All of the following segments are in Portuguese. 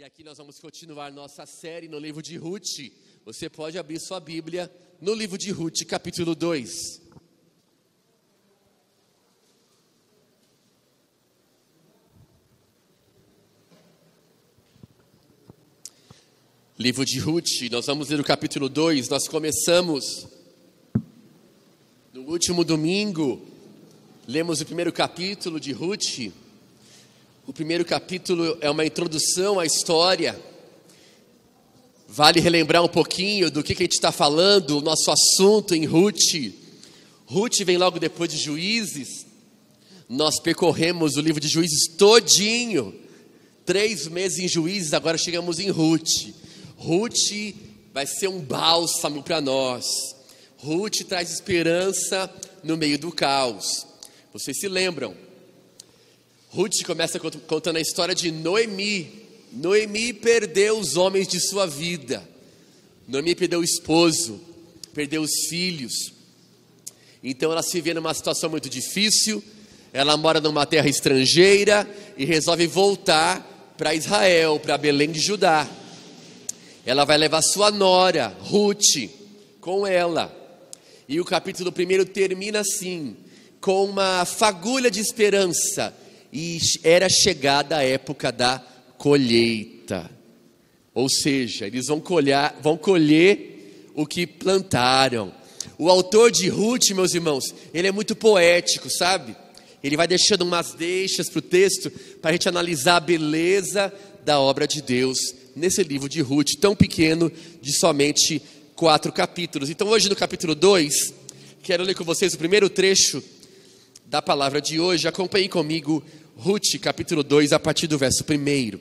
E aqui nós vamos continuar nossa série no livro de Ruth. Você pode abrir sua Bíblia no livro de Ruth, capítulo 2. Livro de Ruth, nós vamos ler o capítulo 2. Nós começamos no último domingo, lemos o primeiro capítulo de Ruth. O primeiro capítulo é uma introdução à história. Vale relembrar um pouquinho do que, que a gente está falando, o nosso assunto em Ruth. Ruth vem logo depois de Juízes. Nós percorremos o livro de Juízes todinho. Três meses em Juízes, agora chegamos em Ruth. Ruth vai ser um bálsamo para nós. Ruth traz esperança no meio do caos. Vocês se lembram? Ruth começa contando a história de Noemi. Noemi perdeu os homens de sua vida. Noemi perdeu o esposo, perdeu os filhos. Então ela se vê numa situação muito difícil. Ela mora numa terra estrangeira e resolve voltar para Israel, para Belém de Judá. Ela vai levar sua nora, Ruth, com ela. E o capítulo 1 termina assim, com uma fagulha de esperança e era chegada a época da colheita. Ou seja, eles vão colher, vão colher o que plantaram. O autor de Ruth, meus irmãos, ele é muito poético, sabe? Ele vai deixando umas deixas para o texto para a gente analisar a beleza da obra de Deus nesse livro de Ruth, tão pequeno, de somente quatro capítulos. Então, hoje no capítulo 2, quero ler com vocês o primeiro trecho da palavra de hoje. Acompanhe comigo Ruth, capítulo 2, a partir do verso 1.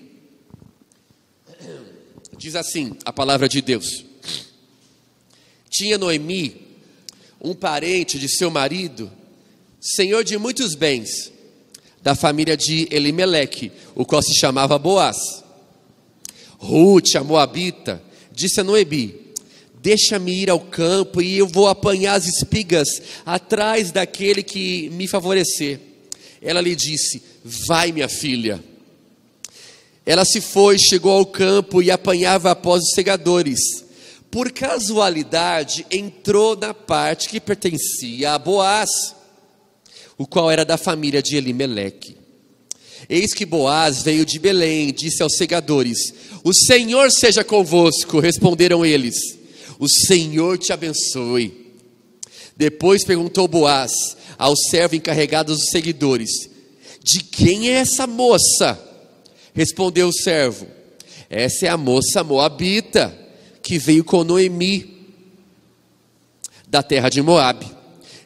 Diz assim a palavra de Deus: Tinha Noemi um parente de seu marido, senhor de muitos bens, da família de Elimeleque, o qual se chamava Boaz. Ruth, a moabita, disse a Noemi: Deixa-me ir ao campo e eu vou apanhar as espigas atrás daquele que me favorecer. Ela lhe disse: Vai, minha filha. Ela se foi, chegou ao campo e apanhava após os segadores. Por casualidade, entrou na parte que pertencia a Boaz, o qual era da família de Elimeleque. Eis que Boaz veio de Belém, disse aos segadores: O Senhor seja convosco. Responderam eles: O Senhor te abençoe. Depois perguntou Boaz ao servo encarregado dos seguidores: de quem é essa moça? Respondeu o servo: Essa é a moça moabita que veio com Noemi da terra de Moabe.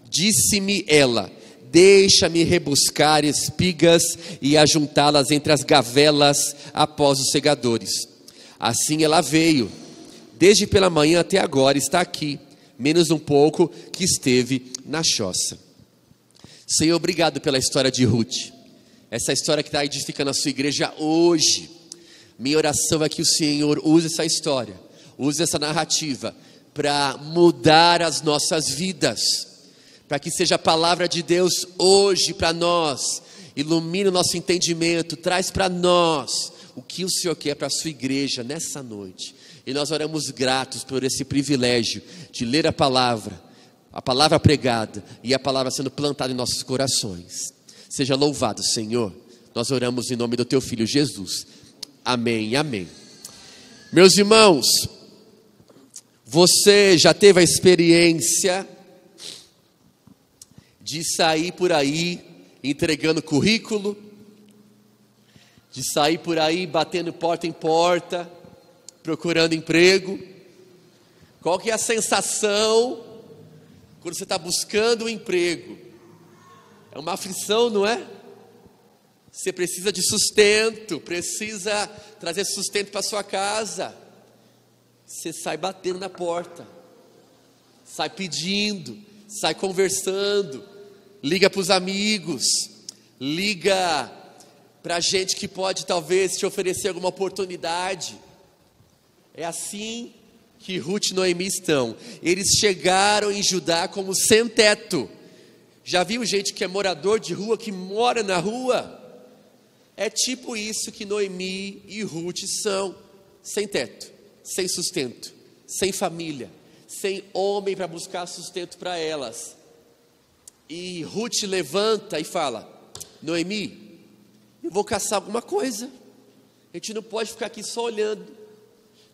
Disse-me ela: Deixa-me rebuscar espigas e ajuntá-las entre as gavelas após os segadores. Assim ela veio, desde pela manhã até agora está aqui, menos um pouco que esteve na choça. Senhor, obrigado pela história de Ruth essa história que está edificando a sua igreja hoje. Minha oração é que o Senhor use essa história, use essa narrativa para mudar as nossas vidas, para que seja a palavra de Deus hoje para nós, ilumine o nosso entendimento, traz para nós o que o Senhor quer para a sua igreja nessa noite. E nós oramos gratos por esse privilégio de ler a palavra, a palavra pregada e a palavra sendo plantada em nossos corações. Seja louvado, Senhor. Nós oramos em nome do teu filho Jesus. Amém. Amém. Meus irmãos, você já teve a experiência de sair por aí entregando currículo, de sair por aí batendo porta em porta, procurando emprego? Qual que é a sensação quando você está buscando um emprego? É uma aflição, não é? Você precisa de sustento, precisa trazer sustento para sua casa. Você sai batendo na porta, sai pedindo, sai conversando, liga para os amigos, liga para gente que pode talvez te oferecer alguma oportunidade. É assim que Ruth e Noemi estão. Eles chegaram em Judá como sem teto já viu gente que é morador de rua, que mora na rua? É tipo isso que Noemi e Ruth são: sem teto, sem sustento, sem família, sem homem para buscar sustento para elas. E Ruth levanta e fala: Noemi, eu vou caçar alguma coisa. A gente não pode ficar aqui só olhando.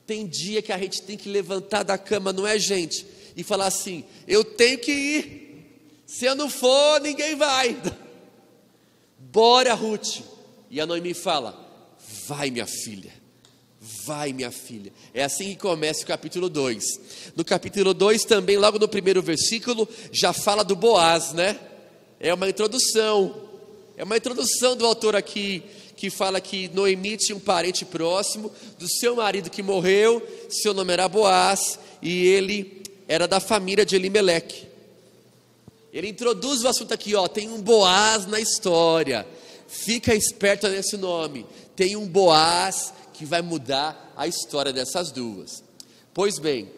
Tem dia que a gente tem que levantar da cama, não é, gente? E falar assim: eu tenho que ir. Se eu não for, ninguém vai. Bora, Ruth. E a Noemi fala: Vai, minha filha. Vai, minha filha. É assim que começa o capítulo 2. No capítulo 2, também, logo no primeiro versículo, já fala do Boaz, né? É uma introdução. É uma introdução do autor aqui, que fala que Noemi tinha um parente próximo do seu marido que morreu, seu nome era Boaz, e ele era da família de Elimeleque. Ele introduz o assunto aqui, ó, tem um Boaz na história. Fica esperto nesse nome. Tem um Boaz que vai mudar a história dessas duas. Pois bem,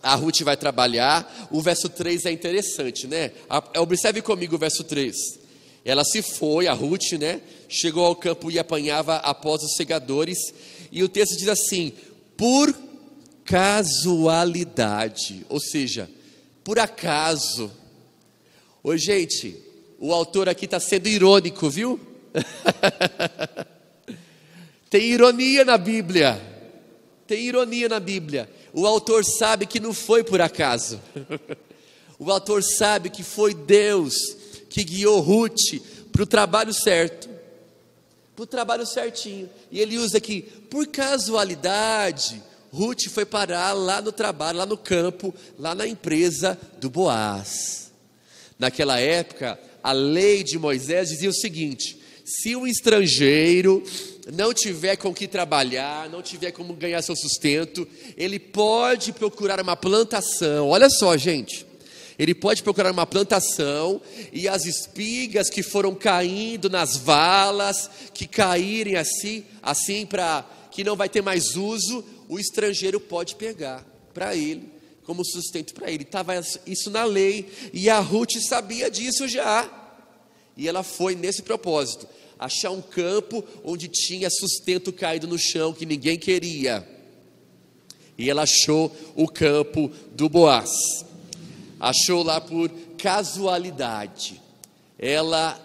a Ruth vai trabalhar. O verso 3 é interessante, né? Observe comigo o verso 3. Ela se foi, a Ruth, né? Chegou ao campo e apanhava após os segadores. E o texto diz assim: por casualidade, ou seja, por acaso. Oi, gente, o autor aqui está sendo irônico, viu? Tem ironia na Bíblia. Tem ironia na Bíblia. O autor sabe que não foi por acaso. O autor sabe que foi Deus que guiou Ruth para o trabalho certo, para o trabalho certinho. E ele usa aqui, por casualidade, Ruth foi parar lá no trabalho, lá no campo, lá na empresa do Boaz. Naquela época, a lei de Moisés dizia o seguinte: se um estrangeiro não tiver com que trabalhar, não tiver como ganhar seu sustento, ele pode procurar uma plantação. Olha só, gente. Ele pode procurar uma plantação e as espigas que foram caindo nas valas, que caírem assim, assim para que não vai ter mais uso, o estrangeiro pode pegar para ele como sustento para ele. Estava isso na lei e a Ruth sabia disso já. E ela foi nesse propósito, achar um campo onde tinha sustento caído no chão que ninguém queria. E ela achou o campo do Boaz. Achou lá por casualidade. Ela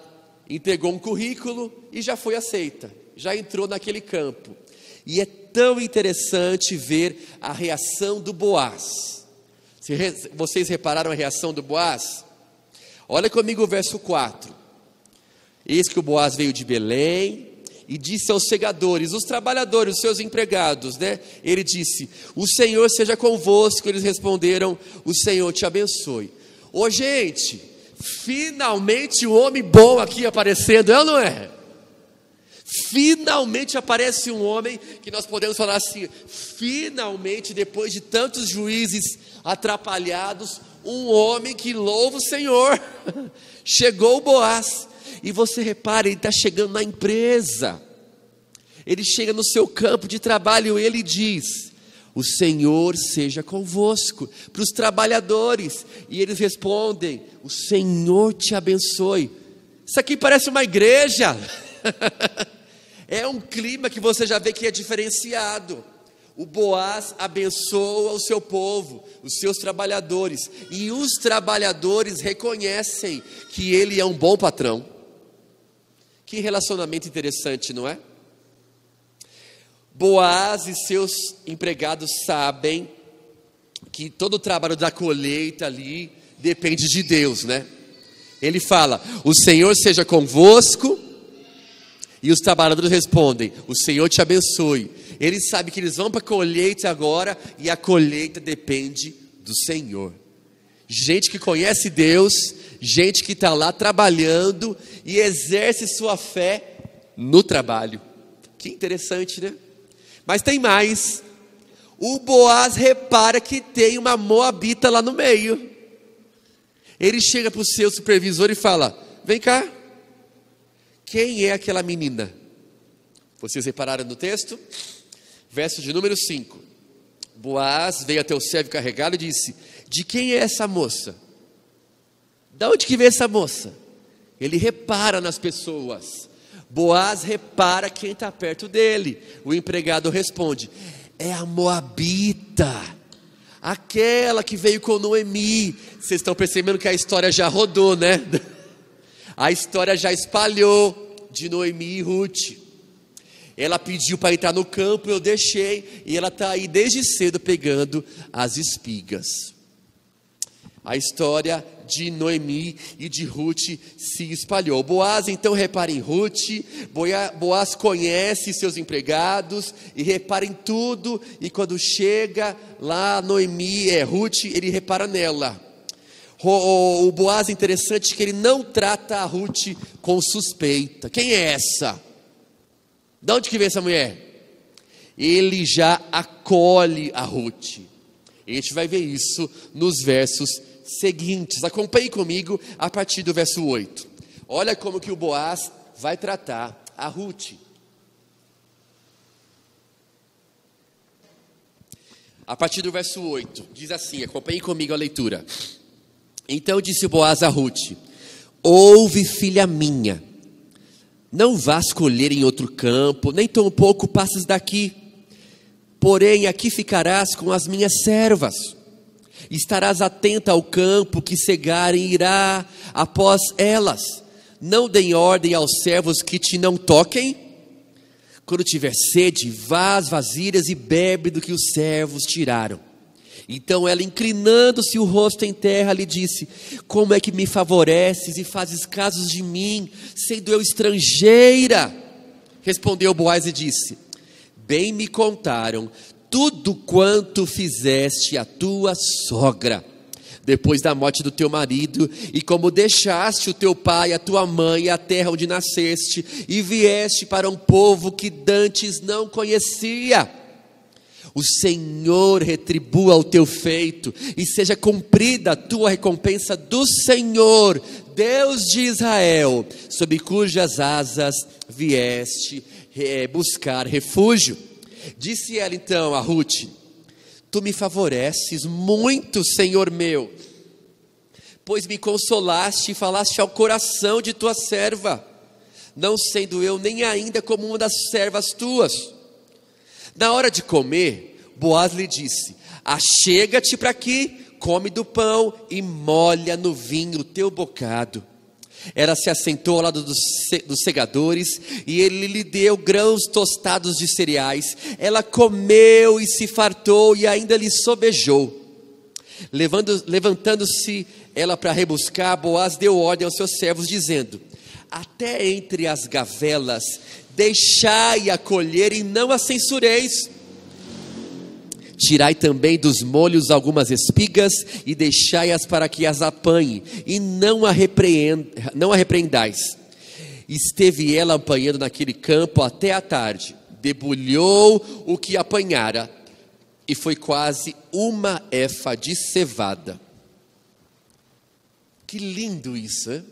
entregou um currículo e já foi aceita. Já entrou naquele campo. E é tão interessante ver a reação do Boaz. Vocês repararam a reação do Boaz? Olha comigo o verso 4. Eis que o Boaz veio de Belém e disse aos segadores, os trabalhadores, os seus empregados, né? Ele disse: O Senhor seja convosco. Eles responderam: O Senhor te abençoe. Ô gente, finalmente o um homem bom aqui aparecendo, é ou não é? Finalmente aparece um homem que nós podemos falar assim: finalmente, depois de tantos juízes atrapalhados, um homem que louva o Senhor. Chegou o Boaz. E você repara, ele está chegando na empresa. Ele chega no seu campo de trabalho e ele diz: O Senhor seja convosco, para os trabalhadores. E eles respondem: O Senhor te abençoe. Isso aqui parece uma igreja. é um clima que você já vê que é diferenciado. O Boaz abençoa o seu povo, os seus trabalhadores, e os trabalhadores reconhecem que ele é um bom patrão. Que relacionamento interessante, não é? Boaz e seus empregados sabem que todo o trabalho da colheita ali depende de Deus, né? Ele fala: O Senhor seja convosco. E os trabalhadores respondem: O Senhor te abençoe. Eles sabem que eles vão para a colheita agora e a colheita depende do Senhor. Gente que conhece Deus gente que está lá trabalhando e exerce sua fé no trabalho. Que interessante, né? Mas tem mais. O Boaz repara que tem uma moabita lá no meio. Ele chega para o seu supervisor e fala: Vem cá, quem é aquela menina? Vocês repararam no texto? Verso de número 5. Boaz veio até o servo carregado e disse: De quem é essa moça? Da onde que veio essa moça? Ele repara nas pessoas. Boaz repara quem está perto dele. O empregado responde: É a Moabita, aquela que veio com Noemi. Vocês estão percebendo que a história já rodou, né? A história já espalhou de Noemi e Ruth. Ela pediu para entrar no campo, eu deixei, e ela está aí desde cedo pegando as espigas. A história de Noemi e de Ruth se espalhou. Boaz então repara em Ruth, Boaz conhece seus empregados e repara em tudo, e quando chega lá Noemi, é Ruth, ele repara nela. O, o Boaz interessante que ele não trata a Ruth com suspeita. Quem é essa? De onde que vem essa mulher? Ele já acolhe a Ruth. A gente vai ver isso nos versos seguintes. Acompanhe comigo a partir do verso 8. Olha como que o Boaz vai tratar a Ruth. A partir do verso 8, diz assim: acompanhe comigo a leitura. Então disse Boaz a Ruth: Ouve, filha minha, não vás colher em outro campo, nem tão pouco passes daqui, porém aqui ficarás com as minhas servas Estarás atenta ao campo que cegarem irá após elas. Não deem ordem aos servos que te não toquem. Quando tiver sede, vá às vasilhas e bebe do que os servos tiraram. Então ela, inclinando-se o rosto em terra, lhe disse: Como é que me favoreces e fazes casos de mim, sendo eu estrangeira? Respondeu Boaz e disse: Bem me contaram tudo quanto fizeste a tua sogra, depois da morte do teu marido, e como deixaste o teu pai, a tua mãe, a terra onde nasceste, e vieste para um povo que dantes não conhecia. O Senhor retribua o teu feito, e seja cumprida a tua recompensa do Senhor, Deus de Israel, sob cujas asas vieste eh, buscar refúgio. Disse ela então a Ruth: Tu me favoreces muito, Senhor meu, pois me consolaste e falaste ao coração de tua serva, não sendo eu nem ainda como uma das servas tuas. Na hora de comer, Boaz lhe disse: Achega-te para aqui, come do pão e molha no vinho o teu bocado. Ela se assentou ao lado dos, segadores e ele lhe deu grãos tostados de cereais. Ela comeu e se fartou e ainda lhe sobejou. Levantando-se ela para rebuscar, Boaz deu ordem aos seus servos, dizendo: Até entre as gavelas, deixai-a colher e não a censureis Tirai também dos molhos algumas espigas e deixai-as para que as apanhe, e não a, não a repreendais. Esteve ela apanhando naquele campo até a tarde, debulhou o que apanhara, e foi quase uma efa de cevada. Que lindo isso, hein?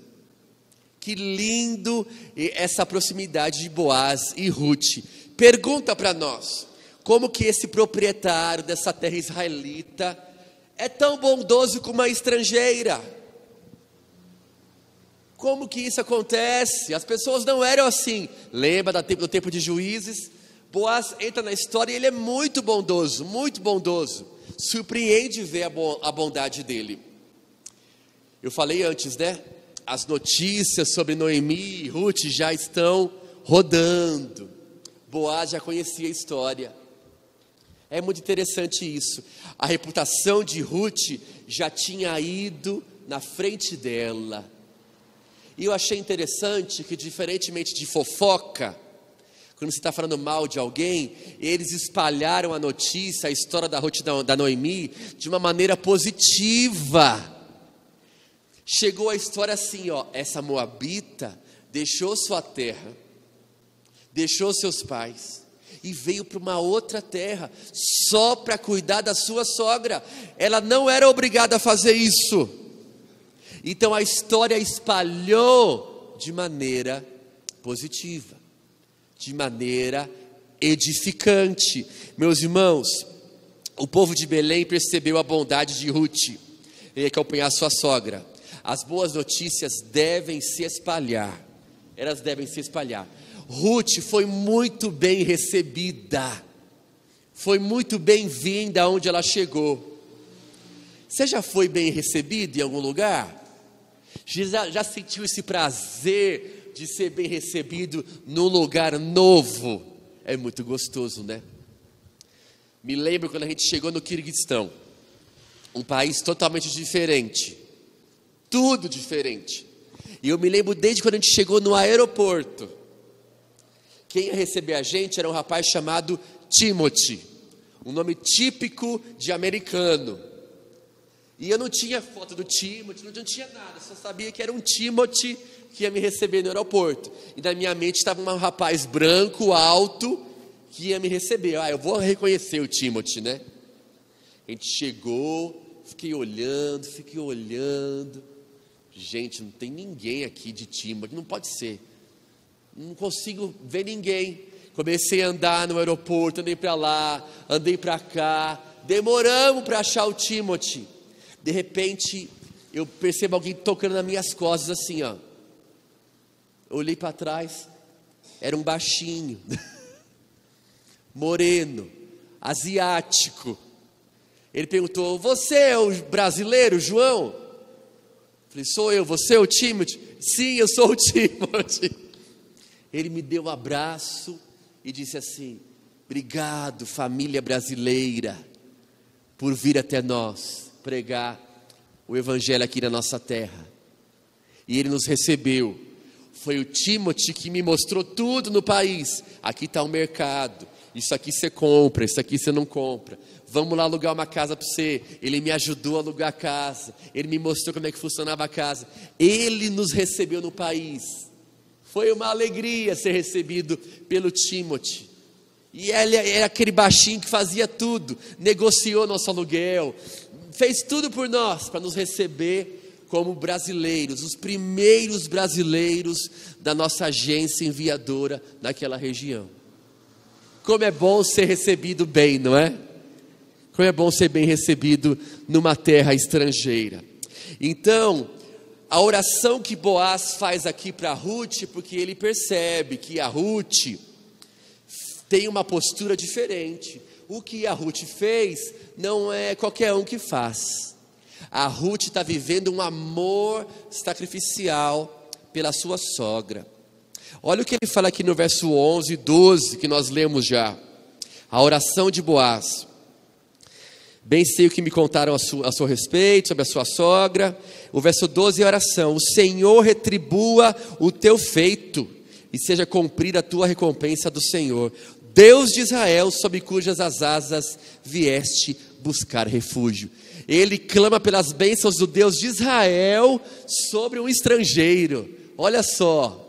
Que lindo essa proximidade de Boaz e Ruth. Pergunta para nós: como que esse proprietário dessa terra israelita é tão bondoso com uma estrangeira. Como que isso acontece? As pessoas não eram assim. Lembra do tempo de juízes? Boaz entra na história e ele é muito bondoso, muito bondoso. Surpreende ver a bondade dele. Eu falei antes, né? As notícias sobre Noemi e Ruth já estão rodando. Boaz já conhecia a história. É muito interessante isso. A reputação de Ruth já tinha ido na frente dela. E eu achei interessante que, diferentemente de fofoca, quando você está falando mal de alguém, eles espalharam a notícia, a história da Ruth da Noemi, de uma maneira positiva. Chegou a história assim, ó, essa moabita deixou sua terra, deixou seus pais, e veio para uma outra terra só para cuidar da sua sogra. Ela não era obrigada a fazer isso. Então a história espalhou de maneira positiva, de maneira edificante. Meus irmãos, o povo de Belém percebeu a bondade de Ruth em acompanhar sua sogra. As boas notícias devem se espalhar, elas devem se espalhar. Ruth foi muito bem recebida, foi muito bem-vinda onde ela chegou. Você já foi bem recebido em algum lugar? Já, já sentiu esse prazer de ser bem recebido num lugar novo? É muito gostoso, né? Me lembro quando a gente chegou no Kirguistão, um país totalmente diferente, tudo diferente. E eu me lembro desde quando a gente chegou no aeroporto. Quem ia receber a gente era um rapaz chamado Timothy, um nome típico de americano. E eu não tinha foto do Timothy, não tinha nada, só sabia que era um Timothy que ia me receber no aeroporto. E na minha mente estava um rapaz branco, alto, que ia me receber. Ah, eu vou reconhecer o Timothy, né? A gente chegou, fiquei olhando, fiquei olhando. Gente, não tem ninguém aqui de Timothy, não pode ser. Não consigo ver ninguém. Comecei a andar no aeroporto, andei para lá, andei para cá. Demoramos para achar o Timothy. De repente, eu percebo alguém tocando nas minhas costas assim, ó. Eu olhei para trás, era um baixinho, moreno, asiático. Ele perguntou: Você é o brasileiro, João? Falei, sou eu, você é o Timothy? Sim, eu sou o Timothy. Ele me deu um abraço e disse assim: Obrigado, família brasileira, por vir até nós pregar o Evangelho aqui na nossa terra. E ele nos recebeu. Foi o Timothy que me mostrou tudo no país. Aqui está o mercado. Isso aqui você compra, isso aqui você não compra vamos lá alugar uma casa para você. Ele me ajudou a alugar a casa, ele me mostrou como é que funcionava a casa. Ele nos recebeu no país. Foi uma alegria ser recebido pelo Timothy. E ele era aquele baixinho que fazia tudo, negociou nosso aluguel, fez tudo por nós para nos receber como brasileiros, os primeiros brasileiros da nossa agência enviadora naquela região. Como é bom ser recebido bem, não é? Como é bom ser bem recebido numa terra estrangeira. Então, a oração que Boaz faz aqui para Ruth, porque ele percebe que a Ruth tem uma postura diferente. O que a Ruth fez não é qualquer um que faz. A Ruth está vivendo um amor sacrificial pela sua sogra. Olha o que ele fala aqui no verso 11 e 12, que nós lemos já. A oração de Boaz. Bem sei o que me contaram a, a seu respeito, sobre a sua sogra. O verso 12 é oração: O Senhor retribua o teu feito, e seja cumprida a tua recompensa do Senhor. Deus de Israel, sob cujas as asas vieste buscar refúgio. Ele clama pelas bênçãos do Deus de Israel sobre um estrangeiro. Olha só.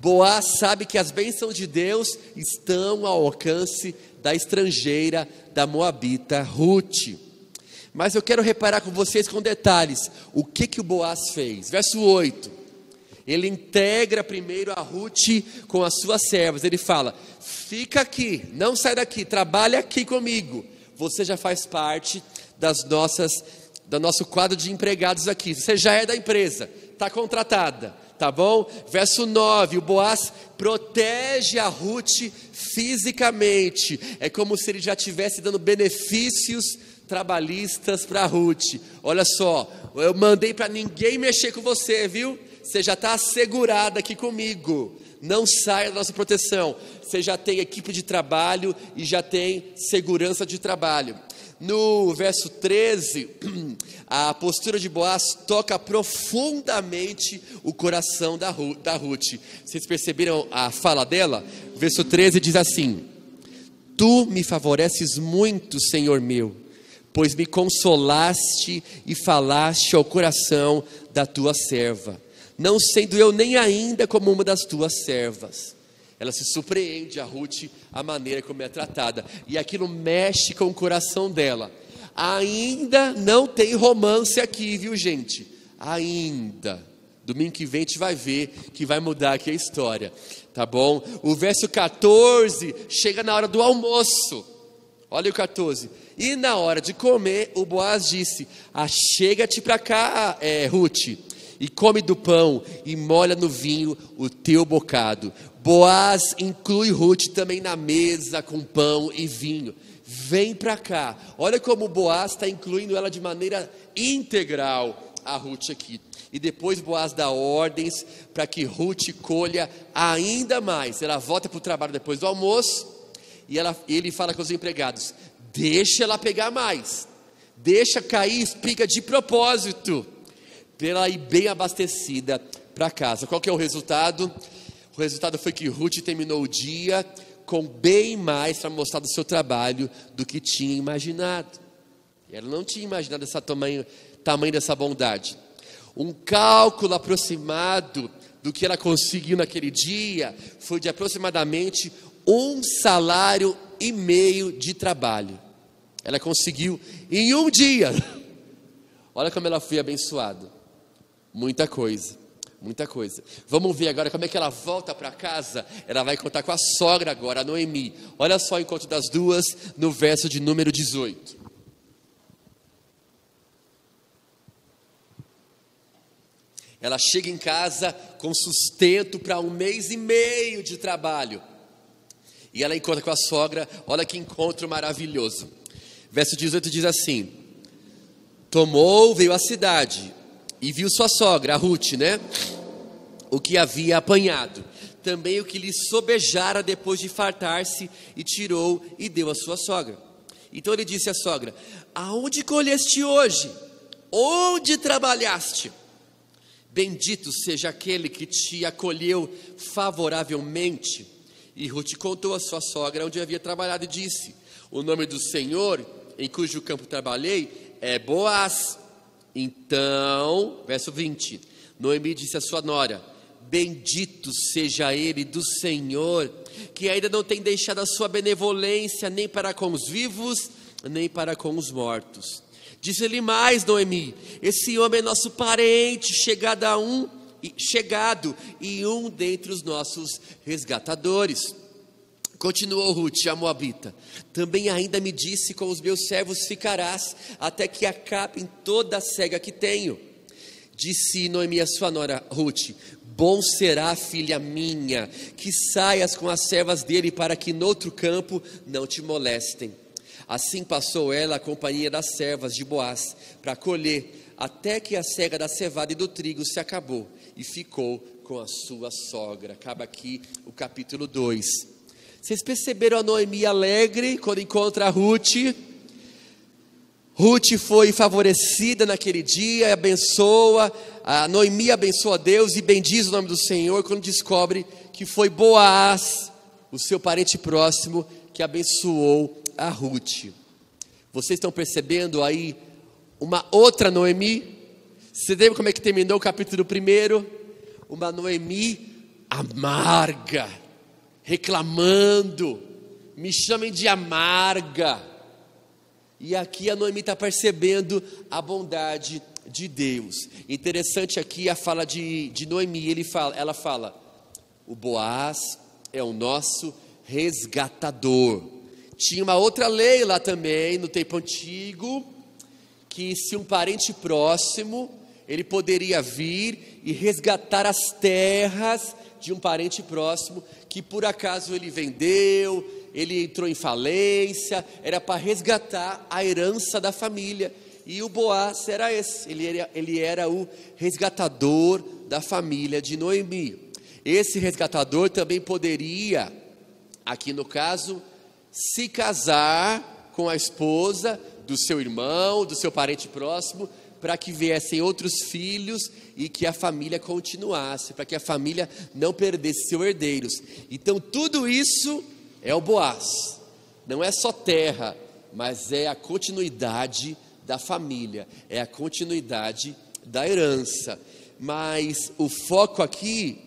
Boaz sabe que as bênçãos de Deus estão ao alcance da estrangeira, da Moabita Ruth. Mas eu quero reparar com vocês com detalhes o que, que o Boaz fez. Verso 8. Ele integra primeiro a Ruth com as suas servas. Ele fala: Fica aqui, não sai daqui, trabalha aqui comigo. Você já faz parte das nossas, do nosso quadro de empregados aqui. Você já é da empresa, está contratada tá bom? Verso 9: o Boaz protege a Ruth fisicamente, é como se ele já estivesse dando benefícios trabalhistas para Ruth. Olha só, eu mandei para ninguém mexer com você, viu? Você já está assegurada aqui comigo. Não saia da nossa proteção. Você já tem equipe de trabalho e já tem segurança de trabalho. No verso 13, a postura de Boaz toca profundamente o coração da, da Ruth. Vocês perceberam a fala dela? Verso 13 diz assim: Tu me favoreces muito, Senhor meu, pois me consolaste e falaste ao coração da tua serva, não sendo eu nem ainda como uma das tuas servas. Ela se surpreende, a Ruth, a maneira como é tratada. E aquilo mexe com o coração dela. Ainda não tem romance aqui, viu gente? Ainda. Domingo que vem a gente vai ver que vai mudar aqui a história. Tá bom? O verso 14 chega na hora do almoço. Olha o 14. E na hora de comer, o Boaz disse: Achega-te para cá, é, Ruth, e come do pão, e molha no vinho o teu bocado Boaz inclui Ruth também na mesa com pão e vinho. Vem para cá. Olha como Boaz está incluindo ela de maneira integral, a Ruth aqui. E depois Boaz dá ordens para que Ruth colha ainda mais. Ela volta para o trabalho depois do almoço e ela, ele fala com os empregados: deixa ela pegar mais, deixa cair espiga de propósito, para ela ir bem abastecida para casa. Qual que é o resultado? O resultado foi que Ruth terminou o dia com bem mais para mostrar do seu trabalho do que tinha imaginado. Ela não tinha imaginado esse tamanho, tamanho dessa bondade. Um cálculo aproximado do que ela conseguiu naquele dia foi de aproximadamente um salário e meio de trabalho. Ela conseguiu em um dia. Olha como ela foi abençoada. Muita coisa, muita coisa. Vamos ver agora como é que ela volta para casa. Ela vai contar com a sogra agora, a Noemi. Olha só o encontro das duas no verso de número 18. Ela chega em casa com sustento para um mês e meio de trabalho. E ela encontra com a sogra, olha que encontro maravilhoso. Verso 18 diz assim: Tomou, veio à cidade e viu sua sogra, a Ruth, né? O que havia apanhado. Também o que lhe sobejara depois de fartar-se, e tirou e deu à sua sogra. Então ele disse à sogra: Aonde colheste hoje? Onde trabalhaste? Bendito seja aquele que te acolheu favoravelmente e Ruth contou à sua sogra onde havia trabalhado e disse: O nome do Senhor, em cujo campo trabalhei, é Boaz. Então, verso 20: Noemi disse à sua nora: Bendito seja ele do Senhor, que ainda não tem deixado a sua benevolência nem para com os vivos, nem para com os mortos. Disse-lhe mais, Noemi: Esse homem é nosso parente, chegado a um chegado e um dentre os nossos resgatadores. Continuou Ruth, a Moabita. Também ainda me disse: Com os meus servos ficarás, até que acabem toda a cega que tenho. Disse Noemi a sua nora Ruth: Bom será, filha minha, que saias com as servas dele, para que noutro campo não te molestem. Assim passou ela a companhia das servas de Boaz para colher, até que a cega da cevada e do trigo se acabou e ficou com a sua sogra. Acaba aqui o capítulo 2. Vocês perceberam a Noemi alegre quando encontra a Ruth? Ruth foi favorecida naquele dia, abençoa, a Noemi abençoa Deus e bendiz o nome do Senhor quando descobre que foi Boaz, o seu parente próximo, que abençoou a Ruth. Vocês estão percebendo aí uma outra Noemi? Você lembra como é que terminou o capítulo 1? Uma Noemi amarga, reclamando, me chamem de amarga. E aqui a Noemi está percebendo a bondade de Deus. Interessante aqui a fala de, de Noemi, ele fala, ela fala: o Boaz é o nosso resgatador. Tinha uma outra lei lá também, no tempo antigo, que se um parente próximo ele poderia vir e resgatar as terras de um parente próximo que por acaso ele vendeu, ele entrou em falência, era para resgatar a herança da família. E o Boaz era esse, ele era, ele era o resgatador da família de Noemi. Esse resgatador também poderia, aqui no caso, se casar com a esposa do seu irmão, do seu parente próximo, para que viessem outros filhos e que a família continuasse, para que a família não perdesse seus herdeiros. Então, tudo isso é o Boaz, não é só terra, mas é a continuidade da família, é a continuidade da herança. Mas o foco aqui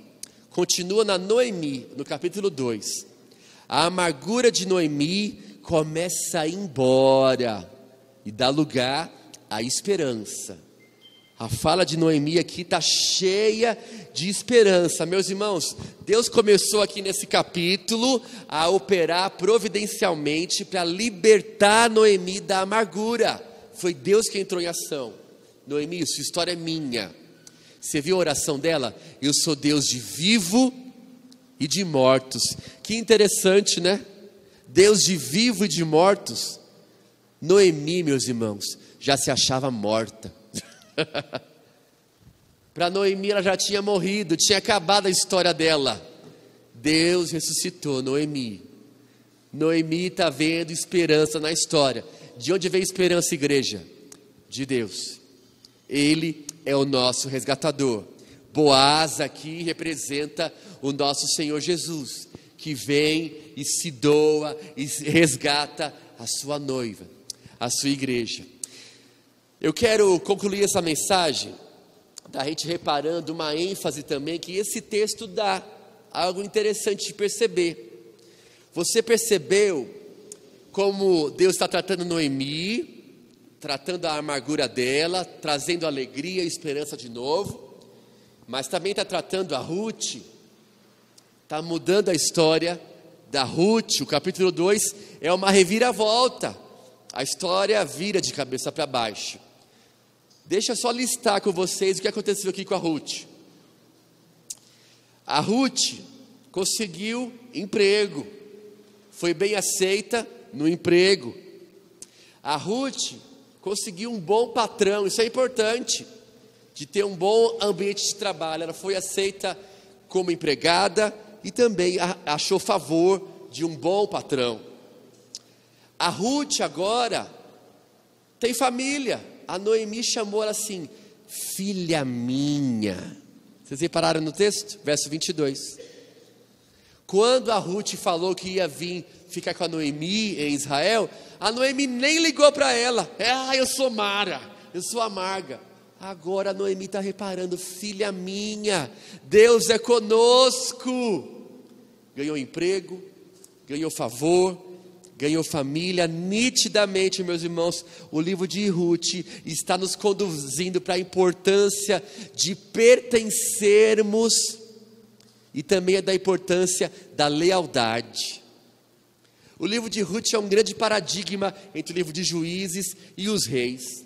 continua na Noemi, no capítulo 2. A amargura de Noemi começa a ir embora e dá lugar a esperança. A fala de Noemi aqui está cheia de esperança, meus irmãos. Deus começou aqui nesse capítulo a operar providencialmente para libertar Noemi da amargura. Foi Deus que entrou em ação. Noemi, sua história é minha. Você viu a oração dela? Eu sou Deus de vivo e de mortos. Que interessante, né? Deus de vivo e de mortos. Noemi, meus irmãos, já se achava morta. Para Noemi, ela já tinha morrido, tinha acabado a história dela. Deus ressuscitou Noemi. Noemi está vendo esperança na história. De onde vem esperança, igreja? De Deus. Ele é o nosso resgatador. Boaz aqui representa o nosso Senhor Jesus, que vem e se doa e resgata a sua noiva, a sua igreja. Eu quero concluir essa mensagem da gente reparando uma ênfase também que esse texto dá, algo interessante de perceber. Você percebeu como Deus está tratando Noemi, tratando a amargura dela, trazendo alegria e esperança de novo, mas também está tratando a Ruth, está mudando a história da Ruth. O capítulo 2 é uma reviravolta, a história vira de cabeça para baixo. Deixa eu só listar com vocês o que aconteceu aqui com a Ruth. A Ruth conseguiu emprego, foi bem aceita no emprego. A Ruth conseguiu um bom patrão, isso é importante, de ter um bom ambiente de trabalho. Ela foi aceita como empregada e também achou favor de um bom patrão. A Ruth agora tem família a Noemi chamou ela assim, filha minha. Vocês repararam no texto? Verso 22. Quando a Ruth falou que ia vir ficar com a Noemi em Israel, a Noemi nem ligou para ela. É, ah, eu sou Mara, eu sou amarga. Agora a Noemi está reparando, filha minha, Deus é conosco. Ganhou emprego, ganhou favor, ganhou família, nitidamente, meus irmãos, o livro de Ruth está nos conduzindo para a importância de pertencermos e também é da importância da lealdade. O livro de Ruth é um grande paradigma entre o livro de Juízes e os reis.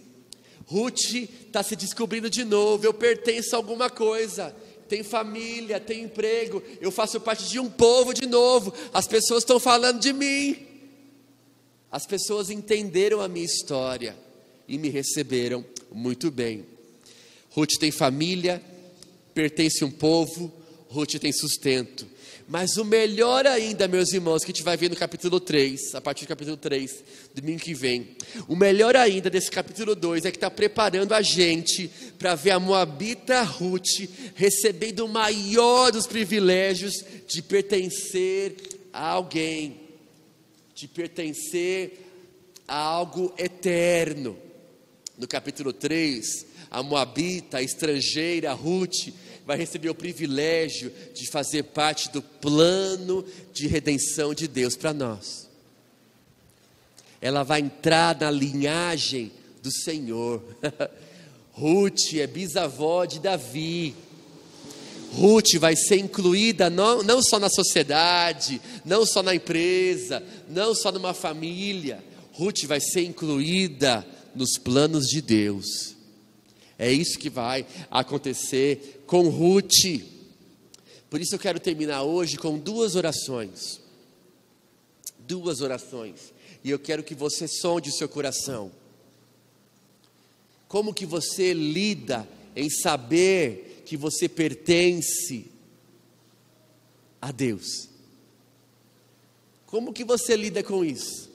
Ruth está se descobrindo de novo, eu pertenço a alguma coisa, tenho família, tenho emprego, eu faço parte de um povo de novo, as pessoas estão falando de mim. As pessoas entenderam a minha história e me receberam muito bem. Ruth tem família, pertence a um povo, Ruth tem sustento. Mas o melhor ainda, meus irmãos, que a gente vai ver no capítulo 3, a partir do capítulo 3, domingo que vem. O melhor ainda desse capítulo 2 é que está preparando a gente para ver a Moabita Ruth recebendo o maior dos privilégios de pertencer a alguém de pertencer a algo eterno. No capítulo 3, a Moabita, a estrangeira, Ruth, vai receber o privilégio de fazer parte do plano de redenção de Deus para nós. Ela vai entrar na linhagem do Senhor. Ruth é bisavó de Davi. Ruth vai ser incluída não, não só na sociedade, não só na empresa, não só numa família. Ruth vai ser incluída nos planos de Deus. É isso que vai acontecer com Ruth. Por isso eu quero terminar hoje com duas orações. Duas orações. E eu quero que você sonde o seu coração. Como que você lida em saber que você pertence a Deus. Como que você lida com isso?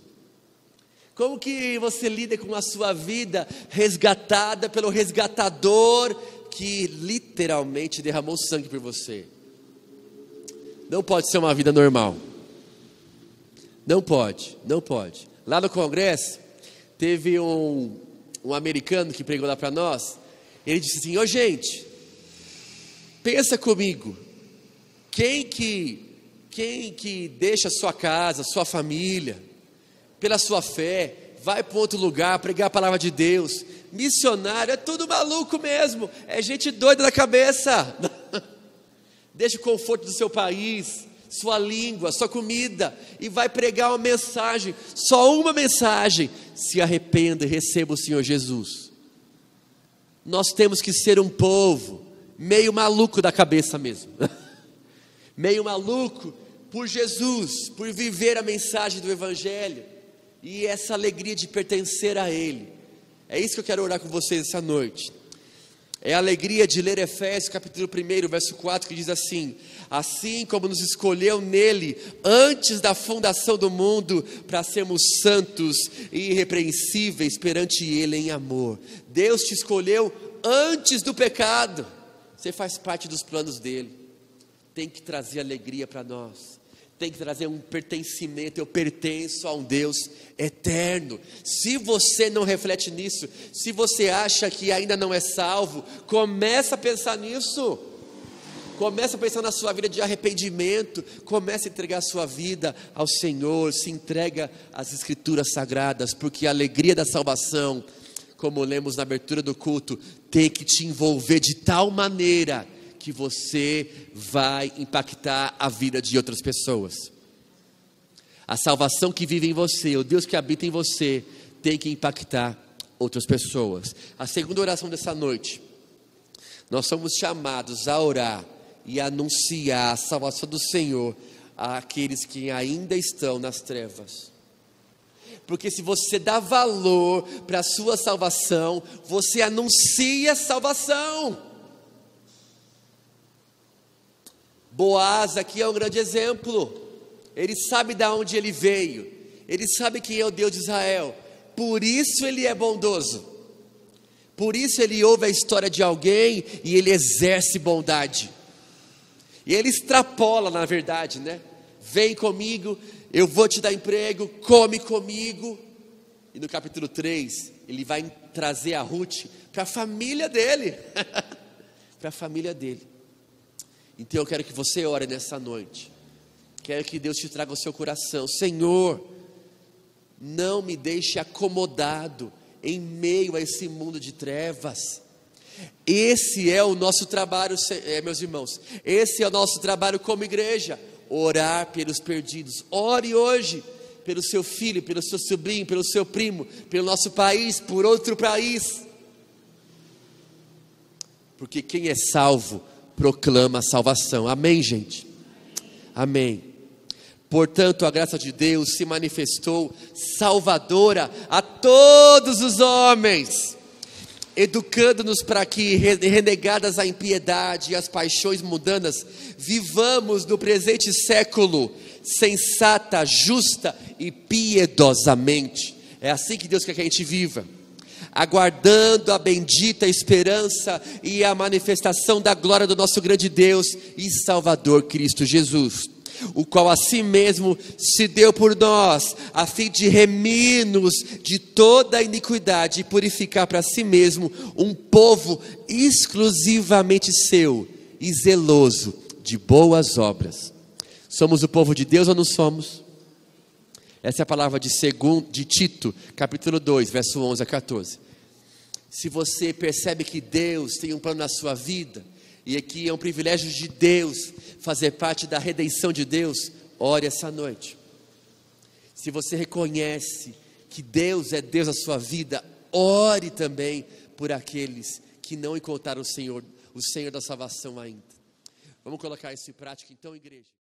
Como que você lida com a sua vida resgatada pelo resgatador que literalmente derramou sangue por você? Não pode ser uma vida normal. Não pode, não pode. Lá no congresso, teve um, um americano que pregou lá para nós. Ele disse assim: Ô oh, gente, Pensa comigo, quem que quem que deixa sua casa, sua família, pela sua fé, vai para outro lugar pregar a palavra de Deus, missionário, é tudo maluco mesmo, é gente doida da cabeça. Deixa o conforto do seu país, sua língua, sua comida e vai pregar uma mensagem, só uma mensagem: se arrependa e receba o Senhor Jesus. Nós temos que ser um povo meio maluco da cabeça mesmo. meio maluco por Jesus, por viver a mensagem do Evangelho e essa alegria de pertencer a Ele. É isso que eu quero orar com vocês essa noite. É a alegria de ler Efésios capítulo 1, verso 4, que diz assim: Assim como nos escolheu nele antes da fundação do mundo, para sermos santos e irrepreensíveis perante Ele em amor. Deus te escolheu antes do pecado, você faz parte dos planos dele. Tem que trazer alegria para nós tem que trazer um pertencimento. Eu pertenço a um Deus eterno. Se você não reflete nisso, se você acha que ainda não é salvo, começa a pensar nisso. Começa a pensar na sua vida de arrependimento. Começa a entregar a sua vida ao Senhor. Se entrega às Escrituras Sagradas, porque a alegria da salvação, como lemos na abertura do culto, tem que te envolver de tal maneira que você vai impactar a vida de outras pessoas. A salvação que vive em você, o Deus que habita em você, tem que impactar outras pessoas. A segunda oração dessa noite, nós somos chamados a orar e anunciar a salvação do Senhor àqueles que ainda estão nas trevas. Porque se você dá valor para a sua salvação, você anuncia salvação. Boaz aqui é um grande exemplo. Ele sabe de onde ele veio. Ele sabe quem é o Deus de Israel. Por isso ele é bondoso. Por isso ele ouve a história de alguém e ele exerce bondade. E ele extrapola, na verdade, né? Vem comigo, eu vou te dar emprego, come comigo. E no capítulo 3, ele vai trazer a Ruth para a família dele. para a família dele. Então eu quero que você ore nessa noite. Quero que Deus te traga o seu coração. Senhor, não me deixe acomodado em meio a esse mundo de trevas. Esse é o nosso trabalho, é, meus irmãos. Esse é o nosso trabalho como igreja. Orar pelos perdidos. Ore hoje pelo seu filho, pelo seu sobrinho, pelo seu primo, pelo nosso país, por outro país. Porque quem é salvo proclama a salvação. Amém, gente? Amém. Portanto, a graça de Deus se manifestou salvadora a todos os homens, educando-nos para que, renegadas a impiedade e as paixões mundanas, vivamos no presente século sensata, justa e piedosamente. É assim que Deus quer que a gente viva aguardando a bendita esperança e a manifestação da glória do nosso grande Deus e Salvador Cristo Jesus, o qual a si mesmo se deu por nós, a fim de remir-nos de toda a iniquidade e purificar para si mesmo um povo exclusivamente seu e zeloso de boas obras. Somos o povo de Deus ou não somos? Essa é a palavra de, segundo, de Tito, capítulo 2, verso 11 a 14 se você percebe que Deus tem um plano na sua vida, e aqui é um privilégio de Deus fazer parte da redenção de Deus, ore essa noite. Se você reconhece que Deus é Deus na sua vida, ore também por aqueles que não encontraram o Senhor, o Senhor da salvação ainda. Vamos colocar isso em prática então, igreja.